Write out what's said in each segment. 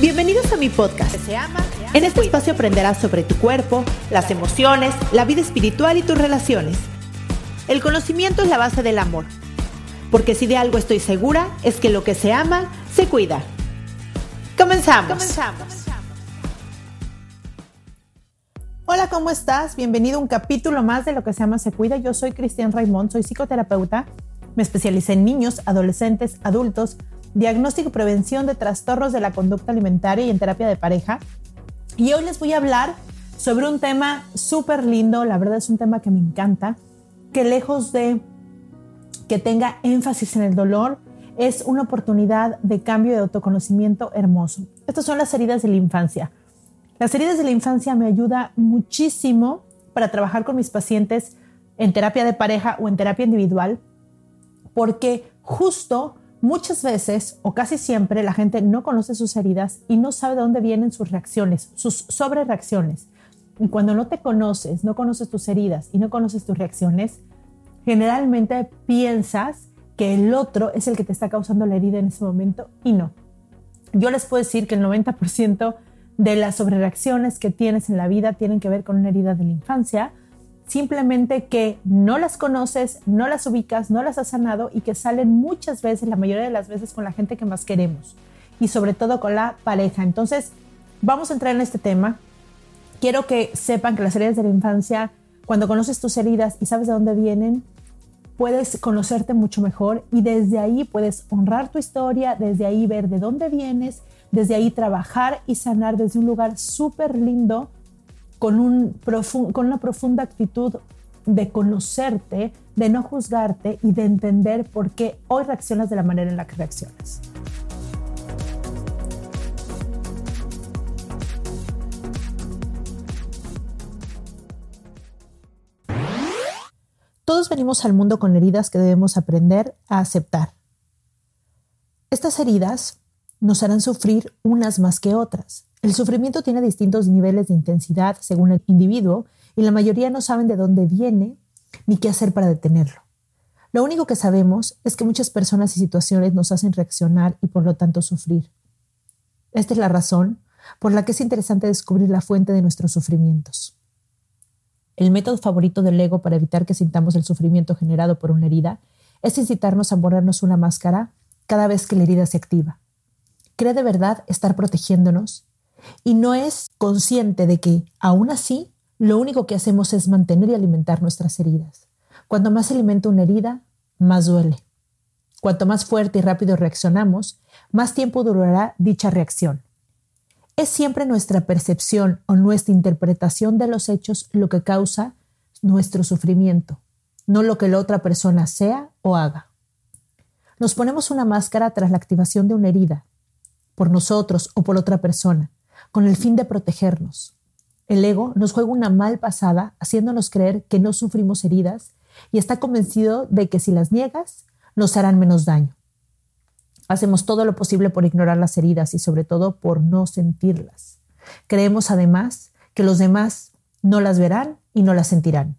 Bienvenidos a mi podcast. En este espacio aprenderás sobre tu cuerpo, las emociones, la vida espiritual y tus relaciones. El conocimiento es la base del amor. Porque si de algo estoy segura, es que lo que se ama, se cuida. Comenzamos. Comenzamos. Hola, ¿cómo estás? Bienvenido a un capítulo más de Lo que se llama Se Cuida. Yo soy Cristian Raimond, soy psicoterapeuta. Me especialicé en niños, adolescentes, adultos, diagnóstico y prevención de trastornos de la conducta alimentaria y en terapia de pareja. Y hoy les voy a hablar sobre un tema súper lindo, la verdad es un tema que me encanta, que lejos de que tenga énfasis en el dolor, es una oportunidad de cambio de autoconocimiento hermoso. Estas son las heridas de la infancia. Las heridas de la infancia me ayuda muchísimo para trabajar con mis pacientes en terapia de pareja o en terapia individual, porque justo muchas veces o casi siempre la gente no conoce sus heridas y no sabe de dónde vienen sus reacciones, sus sobrereacciones. Cuando no te conoces, no conoces tus heridas y no conoces tus reacciones, generalmente piensas que el otro es el que te está causando la herida en ese momento y no. Yo les puedo decir que el 90% de las sobrereacciones que tienes en la vida tienen que ver con una herida de la infancia, simplemente que no las conoces, no las ubicas, no las has sanado y que salen muchas veces, la mayoría de las veces con la gente que más queremos y sobre todo con la pareja. Entonces, vamos a entrar en este tema. Quiero que sepan que las heridas de la infancia, cuando conoces tus heridas y sabes de dónde vienen, puedes conocerte mucho mejor y desde ahí puedes honrar tu historia, desde ahí ver de dónde vienes desde ahí trabajar y sanar desde un lugar súper lindo, con, un con una profunda actitud de conocerte, de no juzgarte y de entender por qué hoy reaccionas de la manera en la que reaccionas. Todos venimos al mundo con heridas que debemos aprender a aceptar. Estas heridas nos harán sufrir unas más que otras. El sufrimiento tiene distintos niveles de intensidad según el individuo y la mayoría no saben de dónde viene ni qué hacer para detenerlo. Lo único que sabemos es que muchas personas y situaciones nos hacen reaccionar y por lo tanto sufrir. Esta es la razón por la que es interesante descubrir la fuente de nuestros sufrimientos. El método favorito del ego para evitar que sintamos el sufrimiento generado por una herida es incitarnos a ponernos una máscara cada vez que la herida se activa cree de verdad estar protegiéndonos y no es consciente de que, aún así, lo único que hacemos es mantener y alimentar nuestras heridas. Cuanto más alimenta una herida, más duele. Cuanto más fuerte y rápido reaccionamos, más tiempo durará dicha reacción. Es siempre nuestra percepción o nuestra interpretación de los hechos lo que causa nuestro sufrimiento, no lo que la otra persona sea o haga. Nos ponemos una máscara tras la activación de una herida, por nosotros o por otra persona, con el fin de protegernos. El ego nos juega una mal pasada haciéndonos creer que no sufrimos heridas y está convencido de que si las niegas nos harán menos daño. Hacemos todo lo posible por ignorar las heridas y sobre todo por no sentirlas. Creemos además que los demás no las verán y no las sentirán.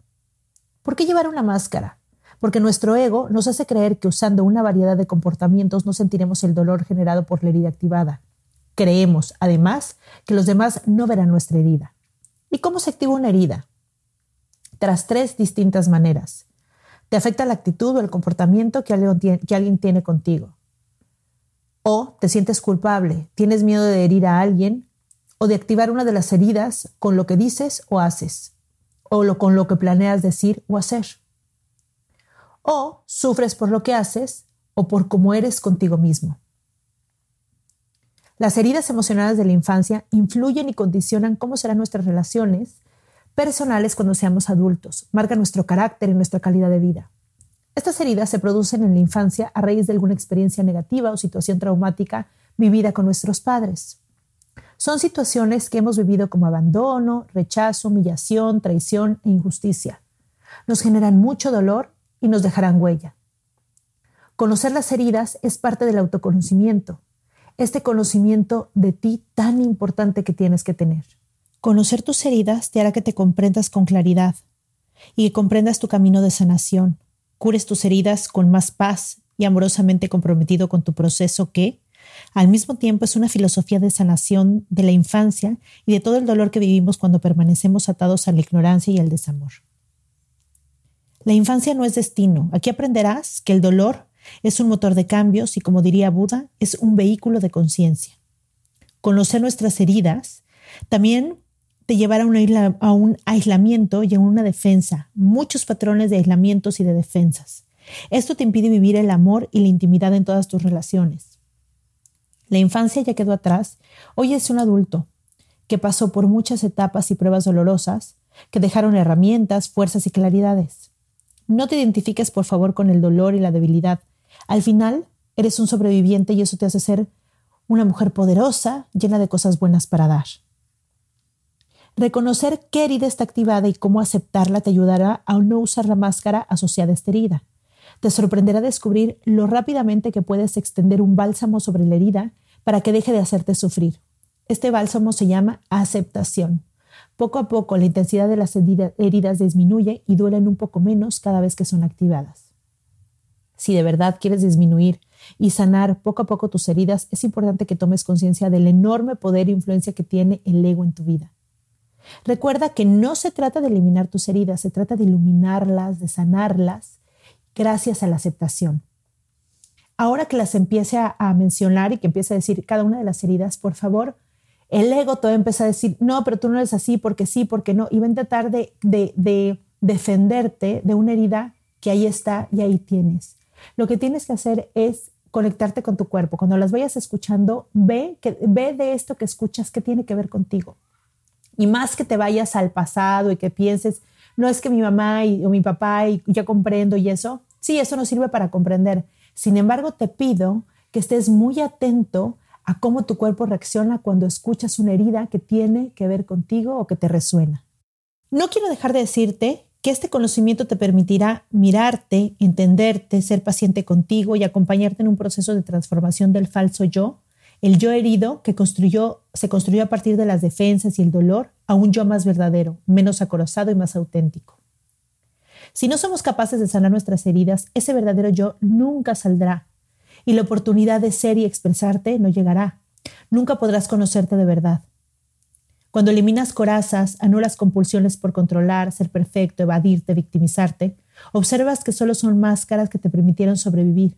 ¿Por qué llevar una máscara? porque nuestro ego nos hace creer que usando una variedad de comportamientos no sentiremos el dolor generado por la herida activada. Creemos, además, que los demás no verán nuestra herida. ¿Y cómo se activa una herida? Tras tres distintas maneras. Te afecta la actitud o el comportamiento que alguien, tiene, contigo. O te sientes culpable, tienes miedo de herir a alguien o de activar una de las heridas con lo que dices o haces, o con lo que planeas decir o hacer. O sufres por lo que haces o por cómo eres contigo mismo. Las heridas emocionales de la infancia influyen y condicionan cómo serán nuestras relaciones personales cuando seamos adultos, marcan nuestro carácter y nuestra calidad de vida. Estas heridas se producen en la infancia a raíz de alguna experiencia negativa o situación traumática vivida con nuestros padres. Son situaciones que hemos vivido como abandono, rechazo, humillación, traición e injusticia. Nos generan mucho dolor y nos dejarán huella. Conocer las heridas es parte del autoconocimiento, este conocimiento de ti tan importante que tienes que tener. Conocer tus heridas te hará que te comprendas con claridad y que comprendas tu camino de sanación, cures tus heridas con más paz y amorosamente comprometido con tu proceso que, al mismo tiempo, es una filosofía de sanación de la infancia y de todo el dolor que vivimos cuando permanecemos atados a la ignorancia y al desamor. La infancia no es destino. Aquí aprenderás que el dolor es un motor de cambios y, como diría Buda, es un vehículo de conciencia. Conocer nuestras heridas también te llevará a un, aislamiento y a una defensa, muchos patrones de aislamientos y de defensas. Esto te impide vivir el amor y la intimidad en todas tus relaciones. La infancia ya quedó atrás, hoy es un adulto que pasó por muchas etapas y pruebas dolorosas, que dejaron herramientas, fuerzas y claridades. No te identifiques, por favor, con el dolor y la debilidad. Al final, eres un sobreviviente y eso te hace ser una mujer poderosa, llena de cosas buenas para dar. Reconocer qué herida está activada y cómo aceptarla te ayudará a no usar la máscara asociada a esta herida. Te sorprenderá descubrir lo rápidamente que puedes extender un bálsamo sobre la herida para que deje de hacerte sufrir. Este bálsamo se llama aceptación. Poco a poco la intensidad de las heridas disminuye y duelen un poco menos cada vez que son activadas. Si de verdad quieres disminuir y sanar poco a poco tus heridas, es importante que tomes conciencia del enorme poder e influencia que tiene el ego en tu vida. Recuerda que no se trata de eliminar tus heridas, se trata de iluminarlas, de sanarlas gracias a la aceptación. Ahora que las empiece a, mencionar y que empiece a decir cada una de las heridas, por favor, el ego te va a decir, no, pero tú no eres así, porque sí, porque no, y va a tratar de, de defenderte de una herida que ahí está y ahí tienes. Lo que tienes que hacer es conectarte con tu cuerpo. Cuando las vayas escuchando, ve, que, ve de esto que escuchas que tiene que ver contigo. Y más que te vayas al pasado y que pienses, no es que mi mamá y, o mi papá y ya comprendo y eso, sí, eso no sirve para comprender. Sin embargo, te pido que estés muy atento a cómo tu cuerpo reacciona cuando escuchas una herida que tiene que ver contigo o que te resuena. No quiero dejar de decirte que este conocimiento te permitirá mirarte, entenderte, ser paciente contigo y acompañarte en un proceso de transformación del falso yo el yo herido que se construyó a partir de las defensas y el dolor a un yo más verdadero, menos acorazado y más auténtico. Si no somos capaces de sanar nuestras heridas, ese verdadero yo nunca saldrá y la oportunidad de ser y expresarte no llegará. Nunca podrás conocerte de verdad. Cuando eliminas corazas, anulas compulsiones por controlar, ser perfecto, evadirte, victimizarte, observas que solo son máscaras que te permitieron sobrevivir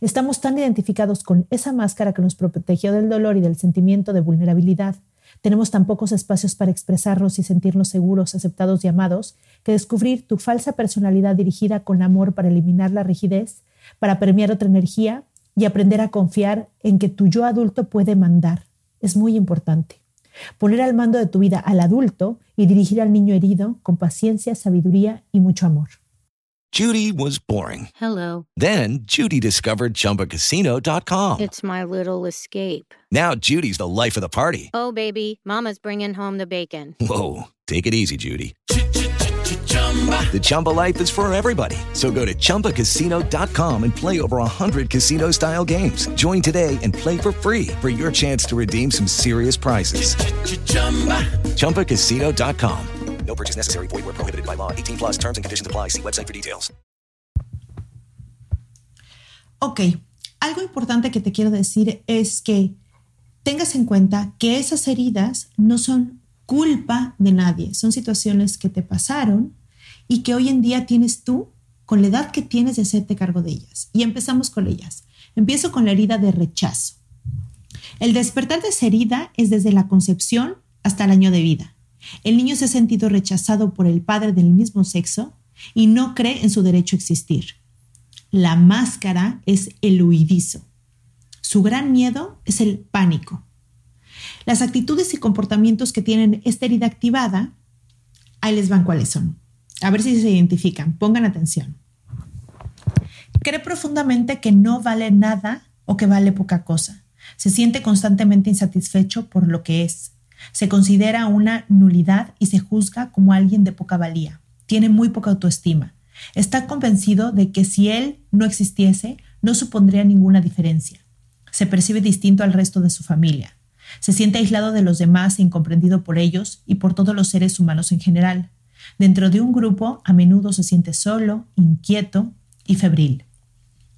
Estamos tan identificados con esa máscara que nos protegió del dolor y del sentimiento de vulnerabilidad. Tenemos tan pocos espacios para expresarnos y sentirnos seguros, aceptados y amados, que descubrir tu falsa personalidad dirigida con amor para eliminar la rigidez, para premiar otra energía y aprender a confiar en que tu yo adulto puede mandar. Es muy importante. Poner al mando de tu vida al adulto y dirigir al niño herido con paciencia, sabiduría y mucho amor. Judy was boring. Hello. Then Judy discovered chumbacasino.com. It's my little escape. Now Judy's the life of the party. Oh, baby, Mama's bringing home the bacon. Whoa. Take it easy, Judy. The Chumba life is for everybody. So go to ChumbaCasino.com and play over 100 casino style games. Join today and play for free for your chance to redeem some serious prizes. ChumbaCasino.com. No purchase necessary. Void where prohibited by law. 18 plus terms and conditions apply. See website for details. Ok, algo importante que te quiero decir es que tengas en cuenta que esas heridas no son culpa de nadie, son situaciones que te pasaron y que hoy en día tienes tú con la edad que tienes de hacerte cargo de ellas. Y empezamos con ellas. Empiezo con la herida de rechazo. El despertar de esa herida es desde la concepción hasta el año de vida. El niño se ha sentido rechazado por el padre del mismo sexo y no cree en su derecho a existir. La máscara es el huidizo. Su gran miedo es el pánico. Las actitudes y comportamientos que tienen esta herida activada, ahí les van cuáles son. A ver si se identifican. Pongan atención. Cree profundamente que no vale nada o que vale poca cosa. Se siente constantemente insatisfecho por lo que es. Se considera una nulidad y se juzga como alguien de poca valía. Tiene muy poca autoestima. Está convencido de que si él no existiese, no supondría ninguna diferencia. Se percibe distinto al resto de su familia. Se siente aislado de los demás e incomprendido por ellos y por todos los seres humanos en general. Dentro de un grupo, a menudo se siente solo, inquieto y febril.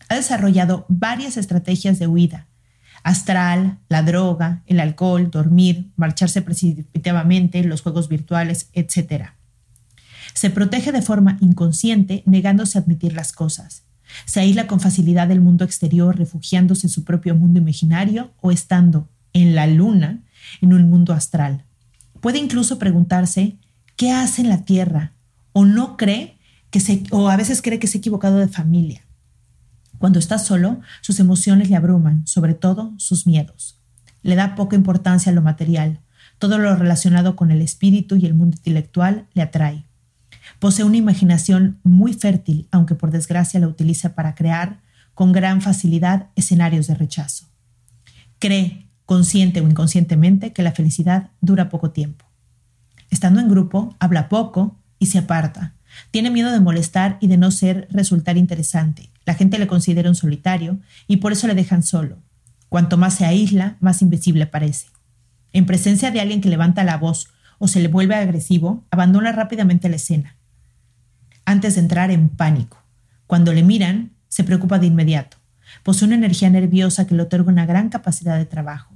Ha desarrollado varias estrategias de huida. Astral, la droga, el alcohol, dormir, marcharse precipitativamente, los juegos virtuales, etc. Se protege de forma inconsciente, negándose a admitir las cosas. Se aísla con facilidad del mundo exterior, refugiándose en su propio mundo imaginario o estando en la luna, en un mundo astral. Puede incluso preguntarse qué hace en la Tierra o no cree que se, o a veces cree que se ha equivocado de familia. Cuando está solo, sus emociones le abruman, sobre todo sus miedos. Le da poca importancia a lo material. Todo lo relacionado con el espíritu y el mundo intelectual le atrae. Posee una imaginación muy fértil, aunque por desgracia la utiliza para crear con gran facilidad escenarios de rechazo. Cree, consciente o inconscientemente, que la felicidad dura poco tiempo. Estando en grupo, habla poco y se aparta. Tiene miedo de molestar y de no ser resultar interesante. La gente le considera un solitario y por eso le dejan solo. Cuanto más se aísla, más invisible parece. En presencia de alguien que levanta la voz o se le vuelve agresivo, abandona rápidamente la escena, antes de entrar en pánico. Cuando le miran, se preocupa de inmediato. Posee una energía nerviosa que le otorga una gran capacidad de trabajo.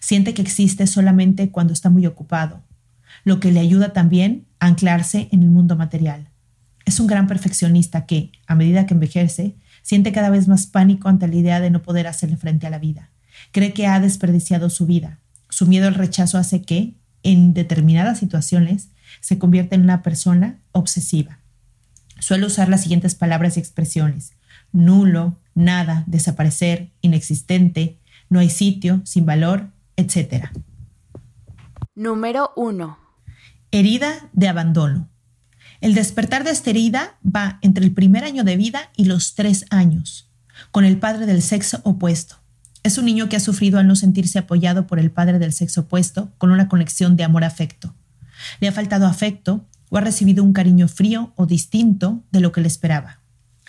Siente que existe solamente cuando está muy ocupado, lo que le ayuda también a anclarse en el mundo material. Es un gran perfeccionista que, a medida que envejece, siente cada vez más pánico ante la idea de no poder hacerle frente a la vida. Cree que ha desperdiciado su vida. Su miedo al rechazo hace que, en determinadas situaciones se convierte en una persona obsesiva. Suele usar las siguientes palabras y expresiones. Nulo, nada, desaparecer, inexistente, no hay sitio, sin valor, etc. Número 1. Herida de abandono. El despertar de esta herida va entre el primer año de vida y los tres años, con el padre del sexo opuesto. Es un niño que ha sufrido al no sentirse apoyado por el padre del sexo opuesto con una conexión de amor-afecto. Le ha faltado afecto o ha recibido un cariño frío o distinto de lo que le esperaba.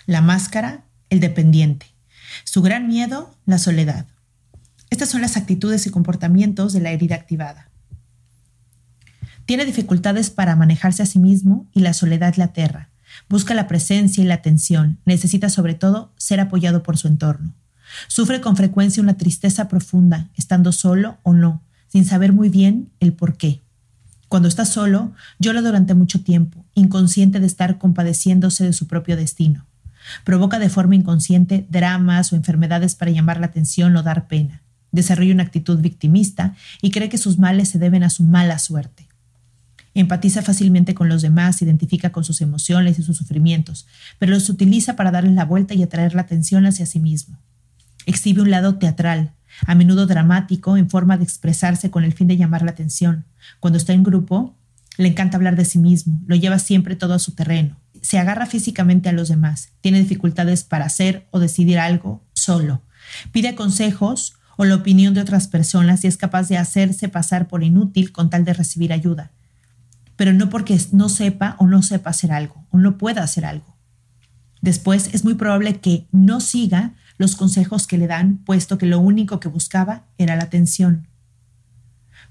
La máscara, el dependiente. Su gran miedo, la soledad. Estas son las actitudes y comportamientos de la herida activada. Tiene dificultades para manejarse a sí mismo y la soledad le aterra. Busca la presencia y la atención. Necesita sobre todo ser apoyado por su entorno. Sufre con frecuencia una tristeza profunda, estando solo o no, sin saber muy bien el por qué. Cuando está solo, llora durante mucho tiempo, inconsciente de estar compadeciéndose de su propio destino. Provoca de forma inconsciente dramas o enfermedades para llamar la atención o dar pena. Desarrolla una actitud victimista y cree que sus males se deben a su mala suerte. Empatiza fácilmente con los demás, identifica con sus emociones y sus sufrimientos, pero los utiliza para darles la vuelta y atraer la atención hacia sí mismo. Exhibe un lado teatral, a menudo dramático, en forma de expresarse con el fin de llamar la atención. Cuando está en grupo, le encanta hablar de sí mismo, lo lleva siempre todo a su terreno. Se agarra físicamente a los demás, tiene dificultades para hacer o decidir algo solo. Pide consejos o la opinión de otras personas y es capaz de hacerse pasar por inútil con tal de recibir ayuda. Pero no porque no sepa o no sepa hacer algo o no pueda hacer algo. Después es muy probable que no siga los consejos que le dan, puesto que lo único que buscaba era la atención.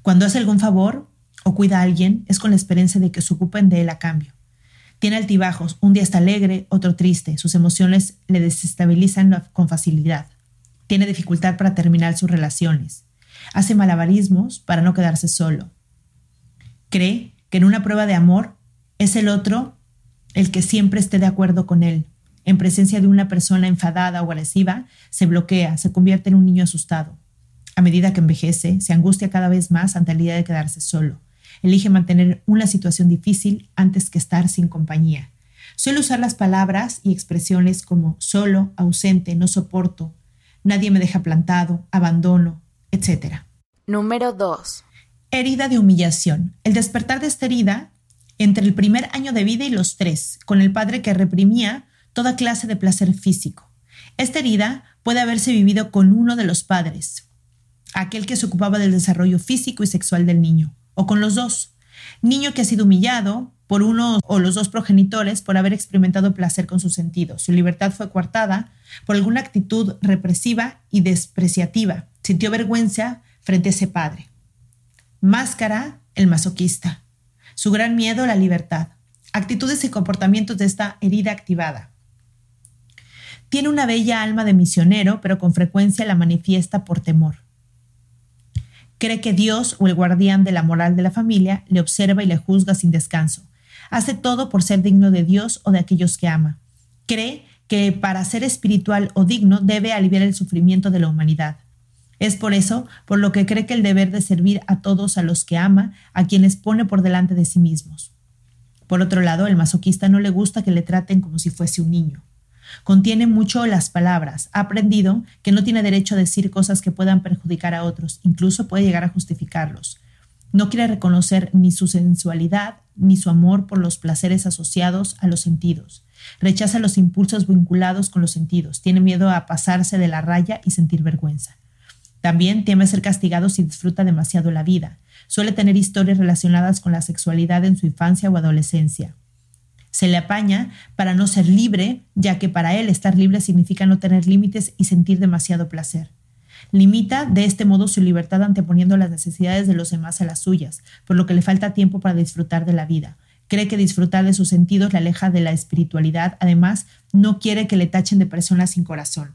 Cuando hace algún favor o cuida a alguien, es con la esperanza de que se ocupen de él a cambio. Tiene altibajos, un día está alegre, otro triste, sus emociones le desestabilizan con facilidad. Tiene dificultad para terminar sus relaciones. Hace malabarismos para no quedarse solo. Cree que en una prueba de amor es el otro el que siempre esté de acuerdo con él, en presencia de una persona enfadada o agresiva, se bloquea, se convierte en un niño asustado. A medida que envejece, se angustia cada vez más ante la idea de quedarse solo. Elige mantener una situación difícil antes que estar sin compañía. Suele usar las palabras y expresiones como solo, ausente, no soporto, nadie me deja plantado, abandono, etc. Número 2. Herida de humillación. El despertar de esta herida entre el primer año de vida y los tres, con el padre que reprimía toda clase de placer físico. Esta herida puede haberse vivido con uno de los padres, aquel que se ocupaba del desarrollo físico y sexual del niño, o con los dos. Niño que ha sido humillado por uno o los dos progenitores por haber experimentado placer con sus sentidos. Su libertad fue coartada por alguna actitud represiva y despreciativa. Sintió vergüenza frente a ese padre. Máscara, el masoquista. Su gran miedo, la libertad. Actitudes y comportamientos de esta herida activada. Tiene una bella alma de misionero, pero con frecuencia la manifiesta por temor. Cree que Dios o el guardián de la moral de la familia le observa y le juzga sin descanso. Hace todo por ser digno de Dios o de aquellos que ama. Cree que para ser espiritual o digno debe aliviar el sufrimiento de la humanidad. Es por eso por lo que cree que el deber de servir a todos a los que ama, a quienes pone por delante de sí mismos. Por otro lado, el masoquista no le gusta que le traten como si fuese un niño. Contiene mucho las palabras. Ha aprendido que no tiene derecho a decir cosas que puedan perjudicar a otros, incluso puede llegar a justificarlos. No quiere reconocer ni su sensualidad ni su amor por los placeres asociados a los sentidos. Rechaza los impulsos vinculados con los sentidos. Tiene miedo a pasarse de la raya y sentir vergüenza. También teme ser castigado si disfruta demasiado la vida. Suele tener historias relacionadas con la sexualidad en su infancia o adolescencia. Se le apaña para no ser libre, ya que para él estar libre significa no tener límites y sentir demasiado placer. Limita de este modo su libertad anteponiendo las necesidades de los demás a las suyas, por lo que le falta tiempo para disfrutar de la vida. Cree que disfrutar de sus sentidos le aleja de la espiritualidad, además no quiere que le tachen de persona sin corazón.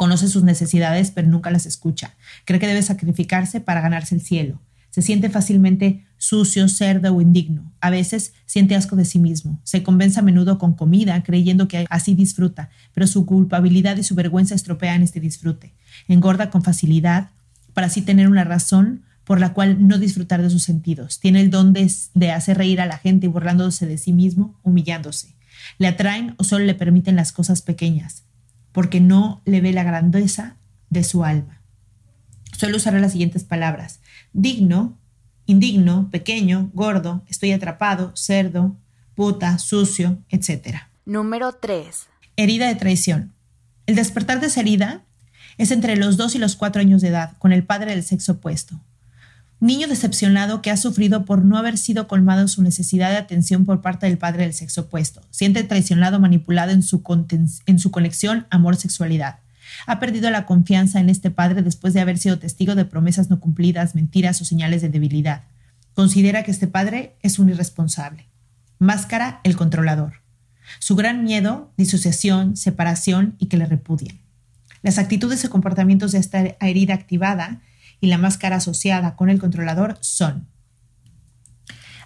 Conoce sus necesidades, pero nunca las escucha. Cree que debe sacrificarse para ganarse el cielo. Se siente fácilmente sucio, cerdo o indigno. A veces siente asco de sí mismo. Se convence a menudo con comida, creyendo que así disfruta, pero su culpabilidad y su vergüenza estropean este disfrute. Engorda con facilidad para así tener una razón por la cual no disfrutar de sus sentidos. Tiene el don de, hacer reír a la gente burlándose de sí mismo, humillándose. Le atraen o solo le permiten las cosas pequeñas, porque no le ve la grandeza de su alma. Suelo usar las siguientes palabras. Digno, indigno, pequeño, gordo, estoy atrapado, cerdo, puta, sucio, etc. Número 3. Herida de traición. El despertar de esa herida es entre los 2 y los 4 años de edad, con el padre del sexo opuesto. Niño decepcionado que ha sufrido por no haber sido colmado su necesidad de atención por parte del padre del sexo opuesto. Siente traicionado, manipulado en su, conexión amor-sexualidad. Ha perdido la confianza en este padre después de haber sido testigo de promesas no cumplidas, mentiras o señales de debilidad. Considera que este padre es un irresponsable. Máscara, el controlador. Su gran miedo, disociación, separación y que le repudien. Las actitudes y comportamientos de esta herida activada y la máscara asociada con el controlador son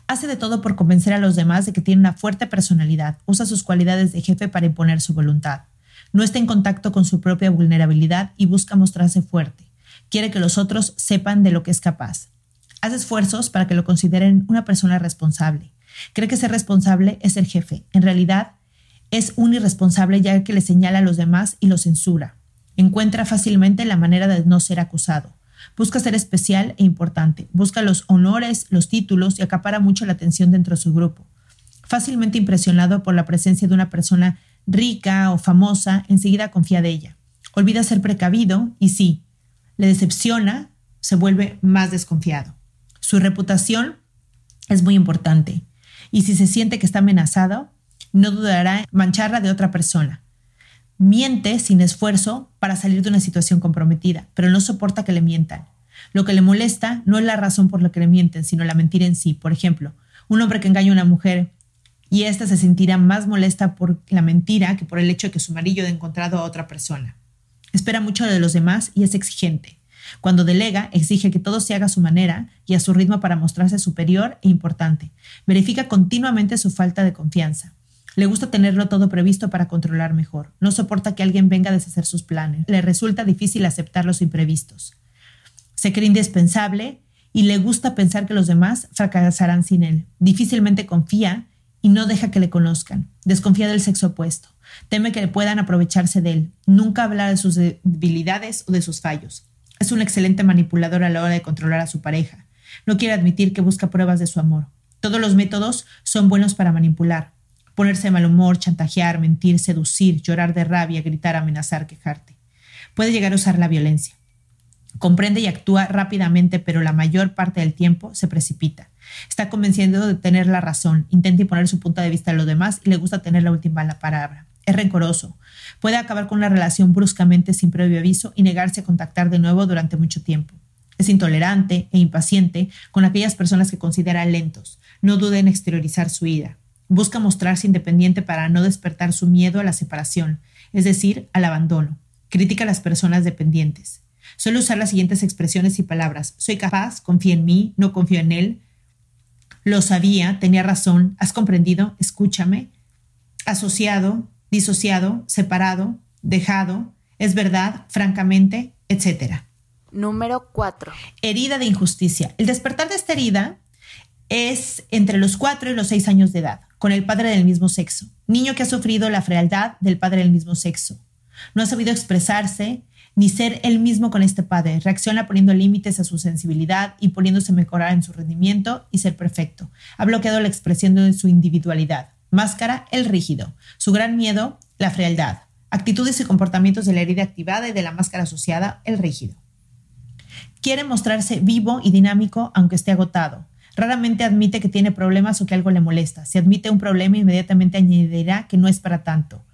Hace de todo por convencer a los demás de que tiene una fuerte personalidad, usa sus cualidades de jefe para imponer su voluntad no está en contacto con su propia vulnerabilidad y busca mostrarse fuerte. Quiere que los otros sepan de lo que es capaz. Hace esfuerzos para que lo consideren una persona responsable. Cree que ser responsable es ser jefe. En realidad, es un irresponsable ya que le señala a los demás y lo censura. Encuentra fácilmente la manera de no ser acusado. Busca ser especial e importante. Busca los honores, los títulos y acapara mucho la atención dentro de su grupo. Fácilmente impresionado por la presencia de una persona rica o famosa, enseguida confía de ella. Olvida ser precavido y sí, le decepciona, se vuelve más desconfiado. Su reputación es muy importante y si se siente que está amenazado, no dudará en mancharla de otra persona. Miente sin esfuerzo para salir de una situación comprometida, pero no soporta que le mientan. Lo que le molesta no es la razón por la que le mienten, sino la mentira en sí. Por ejemplo, un hombre que engaña a una mujer y ésta se sentirá más molesta por la mentira que por el hecho de que su marido ha encontrado a otra persona. Espera mucho de los demás y es exigente. Cuando delega, exige que todo se haga a su manera y a su ritmo para mostrarse superior e importante. Verifica continuamente su falta de confianza. Le gusta tenerlo todo previsto para controlar mejor. No soporta que alguien venga a deshacer sus planes. Le resulta difícil aceptar los imprevistos. Se cree indispensable y le gusta pensar que los demás fracasarán sin él. Difícilmente confía y no deja que le conozcan. Desconfía del sexo opuesto. Teme que puedan aprovecharse de él. Nunca habla de sus debilidades o de sus fallos. Es un excelente manipulador a la hora de controlar a su pareja. No quiere admitir que busca pruebas de su amor. Todos los métodos son buenos para manipular. Ponerse de mal humor, chantajear, mentir, seducir, llorar de rabia, gritar, amenazar, quejarte. Puede llegar a usar la violencia. Comprende y actúa rápidamente, pero la mayor parte del tiempo se precipita. Está convenciendo de tener la razón, intenta imponer su punto de vista a los demás y le gusta tener la última palabra. Es rencoroso. Puede acabar con una relación bruscamente sin previo aviso y negarse a contactar de nuevo durante mucho tiempo. Es intolerante e impaciente con aquellas personas que considera lentos. No dude en exteriorizar su ira. Busca mostrarse independiente para no despertar su miedo a la separación, es decir, al abandono. Critica a las personas dependientes. Suele usar las siguientes expresiones y palabras. Soy capaz, confía en mí, no confío en él. Lo sabía, tenía razón, has comprendido, escúchame. Asociado, disociado, separado, dejado, es verdad, francamente, etc. Número 4. Herida de injusticia. El despertar de esta herida es entre los 4 y los 6 años de edad, con el padre del mismo sexo. Niño que ha sufrido la frialdad del padre del mismo sexo. No ha sabido expresarse ni ser él mismo con este padre. Reacciona poniendo límites a su sensibilidad y poniéndose mejorar en su rendimiento y ser perfecto. Ha bloqueado la expresión de su individualidad. Máscara, el rígido. Su gran miedo, la frialdad. Actitudes y comportamientos de la herida activada y de la máscara asociada, el rígido. Quiere mostrarse vivo y dinámico aunque esté agotado. Raramente admite que tiene problemas o que algo le molesta. Si admite un problema, inmediatamente añadirá que no es para tanto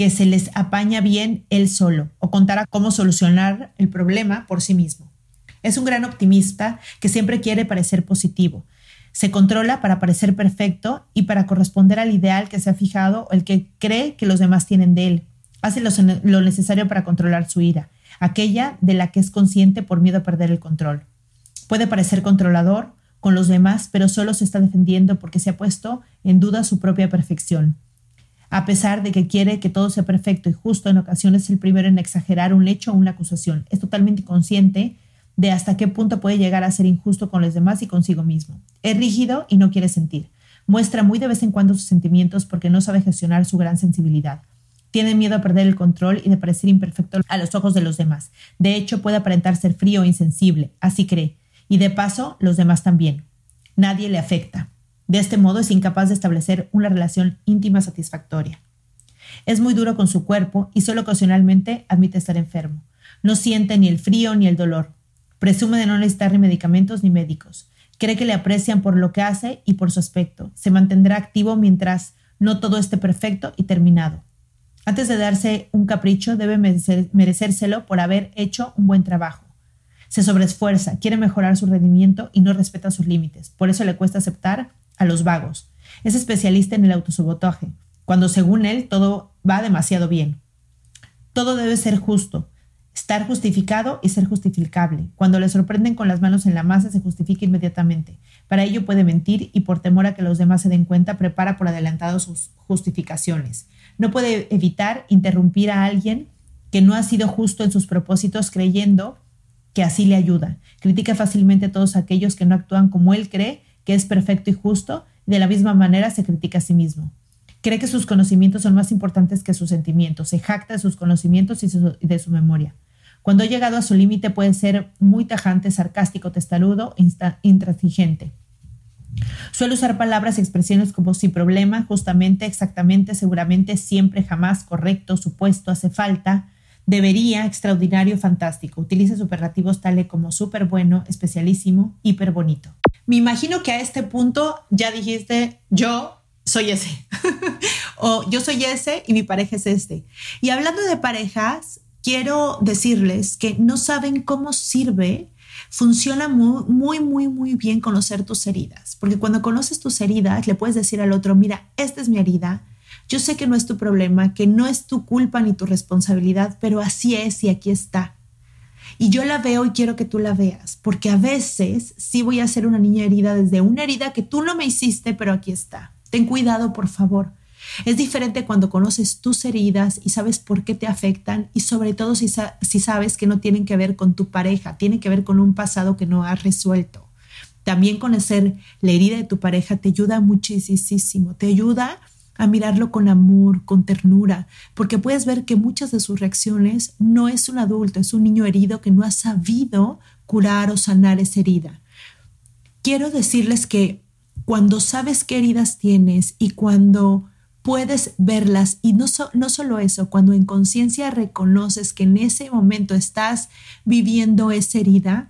que se les apaña bien él solo o contará cómo solucionar el problema por sí mismo. Es un gran optimista que siempre quiere parecer positivo. Se controla para parecer perfecto y para corresponder al ideal que se ha fijado o el que cree que los demás tienen de él. Hace lo, necesario para controlar su ira, aquella de la que es consciente por miedo a perder el control. Puede parecer controlador con los demás, pero solo se está defendiendo porque se ha puesto en duda su propia perfección a pesar de que quiere que todo sea perfecto y justo, en ocasiones es el primero en exagerar un hecho o una acusación. Es totalmente consciente de hasta qué punto puede llegar a ser injusto con los demás y consigo mismo. Es rígido y no quiere sentir. Muestra muy de vez en cuando sus sentimientos porque no sabe gestionar su gran sensibilidad. Tiene miedo a perder el control y de parecer imperfecto a los ojos de los demás. De hecho, puede aparentar ser frío e insensible, así cree. Y de paso, los demás también. Nadie le afecta. De este modo es incapaz de establecer una relación íntima satisfactoria. Es muy duro con su cuerpo y solo ocasionalmente admite estar enfermo. No siente ni el frío ni el dolor. Presume de no necesitar ni medicamentos ni médicos. Cree que le aprecian por lo que hace y por su aspecto. Se mantendrá activo mientras no todo esté perfecto y terminado. Antes de darse un capricho, debe merecérselo por haber hecho un buen trabajo. Se sobreesfuerza, quiere mejorar su rendimiento y no respeta sus límites. Por eso le cuesta aceptar a los vagos. Es especialista en el autosabotaje, cuando según él todo va demasiado bien. Todo debe ser justo, estar justificado y ser justificable. Cuando le sorprenden con las manos en la masa, se justifica inmediatamente. Para ello puede mentir y por temor a que los demás se den cuenta, prepara por adelantado sus justificaciones. No puede evitar interrumpir a alguien que no ha sido justo en sus propósitos creyendo que así le ayuda. Critica fácilmente a todos aquellos que no actúan como él cree que es perfecto y justo, y de la misma manera se critica a sí mismo. Cree que sus conocimientos son más importantes que sus sentimientos, se jacta de sus conocimientos y, de su memoria. Cuando ha llegado a su límite puede ser muy tajante, sarcástico, testarudo, intransigente. Suele usar palabras y expresiones como sin problema, justamente, exactamente, seguramente, siempre, jamás, correcto, supuesto, hace falta, debería, extraordinario, fantástico. Utiliza superlativos tales como súper bueno, especialísimo, hiper bonito. Me imagino que a este punto ya dijiste, yo soy ese. o yo soy ese y mi pareja es este. Y hablando de parejas, quiero decirles que no saben cómo sirve funciona muy, muy, muy, muy bien conocer tus heridas, porque cuando conoces tus heridas le puedes decir al otro, mira, esta es mi herida, yo sé que no es tu problema, que no es tu culpa ni tu responsabilidad, pero así es y aquí está. Y yo la veo y quiero que tú la veas, porque a veces sí voy a ser una niña herida desde una herida que tú no me hiciste, pero aquí está. Ten cuidado, por favor. Es diferente cuando conoces tus heridas y sabes por qué te afectan y sobre todo si, si, sabes que no tienen que ver con tu pareja, tienen que ver con un pasado que no has resuelto. También conocer la herida de tu pareja te ayuda muchísimo, te ayuda a mirarlo con amor, con ternura, porque puedes ver que muchas de sus reacciones no es un adulto, es un niño herido que no ha sabido curar o sanar esa herida. Quiero decirles que cuando sabes qué heridas tienes y cuando puedes verlas y no, no solo eso, cuando en conciencia reconoces que en ese momento estás viviendo esa herida,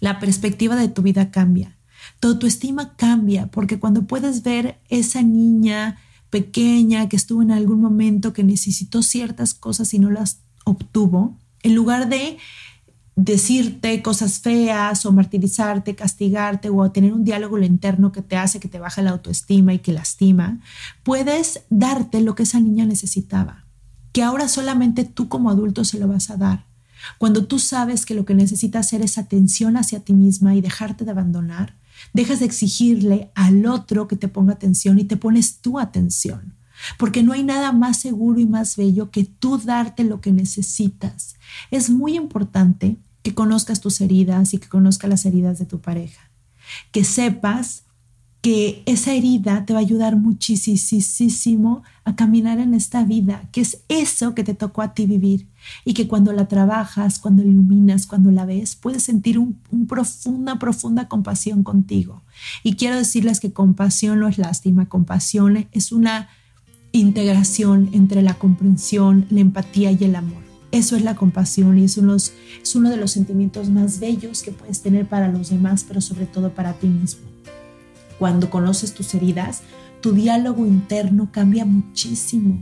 la perspectiva de tu vida cambia. Tu autoestima cambia porque cuando puedes ver esa niña pequeña que estuvo en algún momento que necesitó ciertas cosas y no las obtuvo, en lugar de decirte cosas feas o martirizarte, castigarte o tener un diálogo interno que te hace que te baja la autoestima y que lastima, puedes darte lo que esa niña necesitaba, que ahora solamente tú como adulto se lo vas a dar. Cuando tú sabes que lo que necesitas hacer es atención hacia ti misma y dejarte de abandonar, dejas de exigirle al otro que te ponga atención y te pones tu atención. Porque no hay nada más seguro y más bello que tú darte lo que necesitas. Es muy importante que conozcas tus heridas y que conozcas las heridas de tu pareja. Que sepas que esa herida te va a ayudar muchísimo a caminar en esta vida, que es eso que te tocó a ti vivir y que cuando la trabajas, cuando iluminas, cuando la ves, puedes sentir un profunda, profunda compasión contigo. Y quiero decirles que compasión no es lástima, compasión es una integración entre la comprensión, la empatía y el amor. Eso es la compasión y es es uno de los sentimientos más bellos que puedes tener para los demás, pero sobre todo para ti mismo. Cuando conoces tus heridas, tu diálogo interno cambia muchísimo.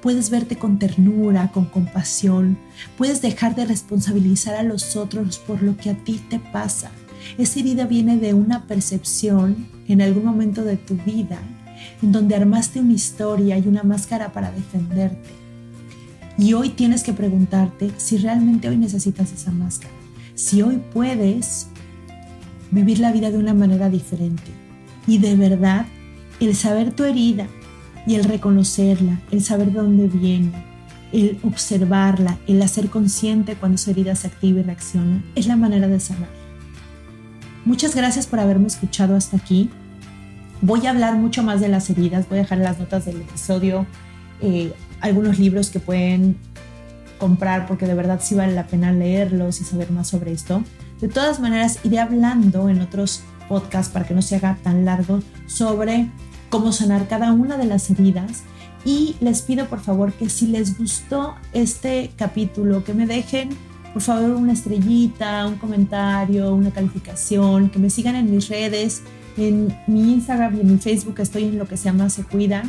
Puedes verte con ternura, con compasión. Puedes dejar de responsabilizar a los otros por lo que a ti te pasa. Esa herida viene de una percepción en algún momento de tu vida en donde armaste una historia y una máscara para defenderte y hoy tienes que preguntarte si realmente hoy necesitas esa máscara, si hoy puedes vivir la vida de una manera diferente. Y de verdad, el saber tu herida y el reconocerla, el saber de dónde viene, el observarla, el hacer consciente cuando esa herida se activa y reacciona, es la manera de sanar. Muchas gracias por haberme escuchado hasta aquí. Voy a hablar mucho más de las heridas, voy a dejar las notas del episodio eh, algunos libros que pueden comprar porque de verdad sí vale la pena leerlos y saber más sobre esto. De todas maneras, iré hablando en otros podcasts para que no se haga tan largo sobre cómo sanar cada una de las heridas. Y les pido por favor que si les gustó este capítulo, que me dejen por favor una estrellita, un comentario, una calificación, que me sigan en mis redes, en mi Instagram y en mi Facebook estoy en lo que se llama Se Cuida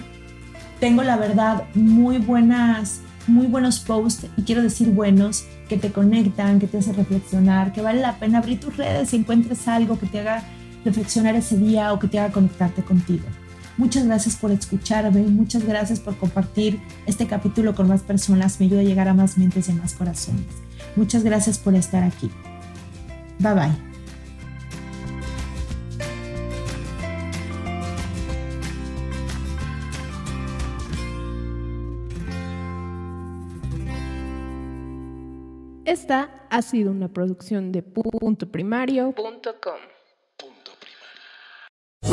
tengo la verdad muy buenas, muy buenos posts y quiero decir buenos que te conectan, que te hacen reflexionar, que vale la pena abrir tus redes y encuentres algo que te haga reflexionar ese día o que te haga conectarte contigo. Muchas gracias por escucharme, muchas gracias por compartir este capítulo con más personas, me ayuda a llegar a más mentes y a más corazones. Muchas gracias por estar aquí. Bye bye. Esta ha sido una producción de puntoprimario.com.